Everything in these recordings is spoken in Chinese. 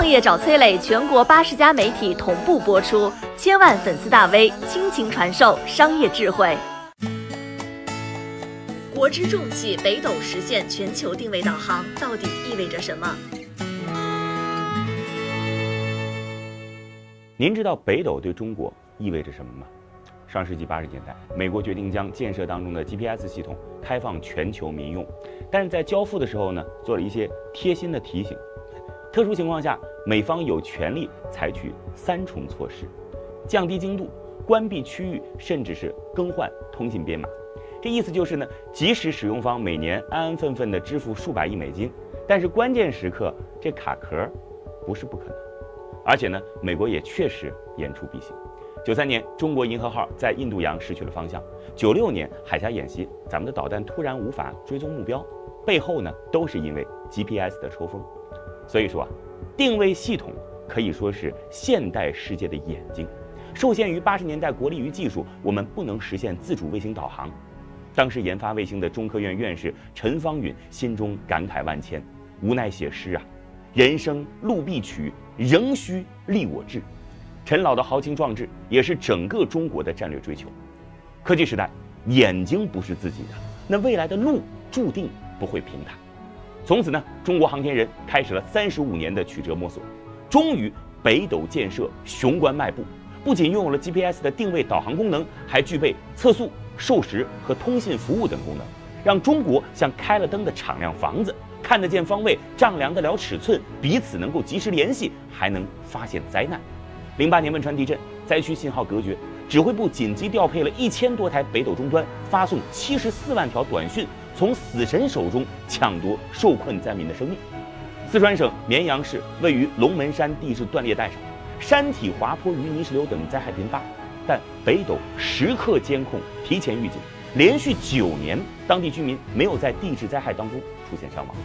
创业找崔磊，全国八十家媒体同步播出，千万粉丝大 V 倾情传授商业智慧。国之重器北斗实现全球定位导航，到底意味着什么？您知道北斗对中国意味着什么吗？上世纪八十年代，美国决定将建设当中的 GPS 系统开放全球民用，但是在交付的时候呢，做了一些贴心的提醒。特殊情况下，美方有权利采取三重措施：降低精度、关闭区域，甚至是更换通信编码。这意思就是呢，即使使用方每年安安分分地支付数百亿美金，但是关键时刻这卡壳，不是不可能。而且呢，美国也确实言出必行。九三年，中国银河号在印度洋失去了方向；九六年海峡演习，咱们的导弹突然无法追踪目标，背后呢都是因为 GPS 的抽风。所以说啊，定位系统可以说是现代世界的眼睛。受限于八十年代国力与技术，我们不能实现自主卫星导航。当时研发卫星的中科院院士陈方允心中感慨万千，无奈写诗啊：“人生路必曲，仍需立我志。”陈老的豪情壮志也是整个中国的战略追求。科技时代，眼睛不是自己的，那未来的路注定不会平坦。从此呢，中国航天人开始了三十五年的曲折摸索，终于北斗建设雄关迈步，不仅拥有了 GPS 的定位导航功能，还具备测速。授时和通信服务等功能，让中国像开了灯的敞亮房子，看得见方位，丈量得了尺寸，彼此能够及时联系，还能发现灾难。零八年汶川地震，灾区信号隔绝，指挥部紧急调配了一千多台北斗终端，发送七十四万条短讯，从死神手中抢夺受困灾民的生命。四川省绵阳市位于龙门山地质断裂带上，山体滑坡、淤泥石流等灾害频发。但北斗时刻监控，提前预警，连续九年，当地居民没有在地质灾害当中出现伤亡。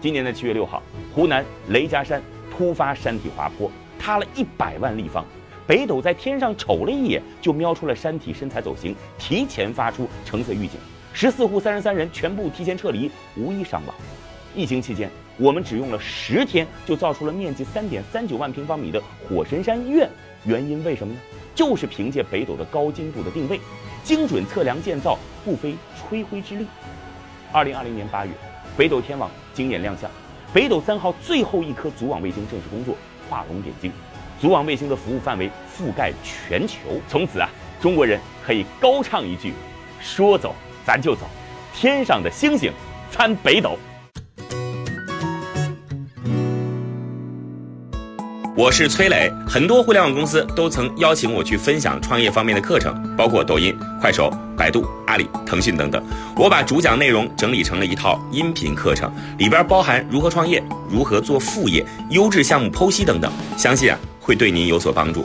今年的七月六号，湖南雷家山突发山体滑坡，塌了一百万立方。北斗在天上瞅了一眼，就瞄出了山体身材走形，提前发出橙色预警。十四户三十三人全部提前撤离，无一伤亡。疫情期间，我们只用了十天就造出了面积三点三九万平方米的火神山医院，原因为什么呢？就是凭借北斗的高精度的定位、精准测量建造，不费吹灰之力。二零二零年八月，北斗天网惊艳亮相，北斗三号最后一颗组网卫星正式工作，画龙点睛。组网卫星的服务范围覆盖全球，从此啊，中国人可以高唱一句：“说走咱就走，天上的星星参北斗。”我是崔磊，很多互联网公司都曾邀请我去分享创业方面的课程，包括抖音、快手、百度、阿里、腾讯等等。我把主讲内容整理成了一套音频课程，里边包含如何创业、如何做副业、优质项目剖析等等，相信啊会对您有所帮助。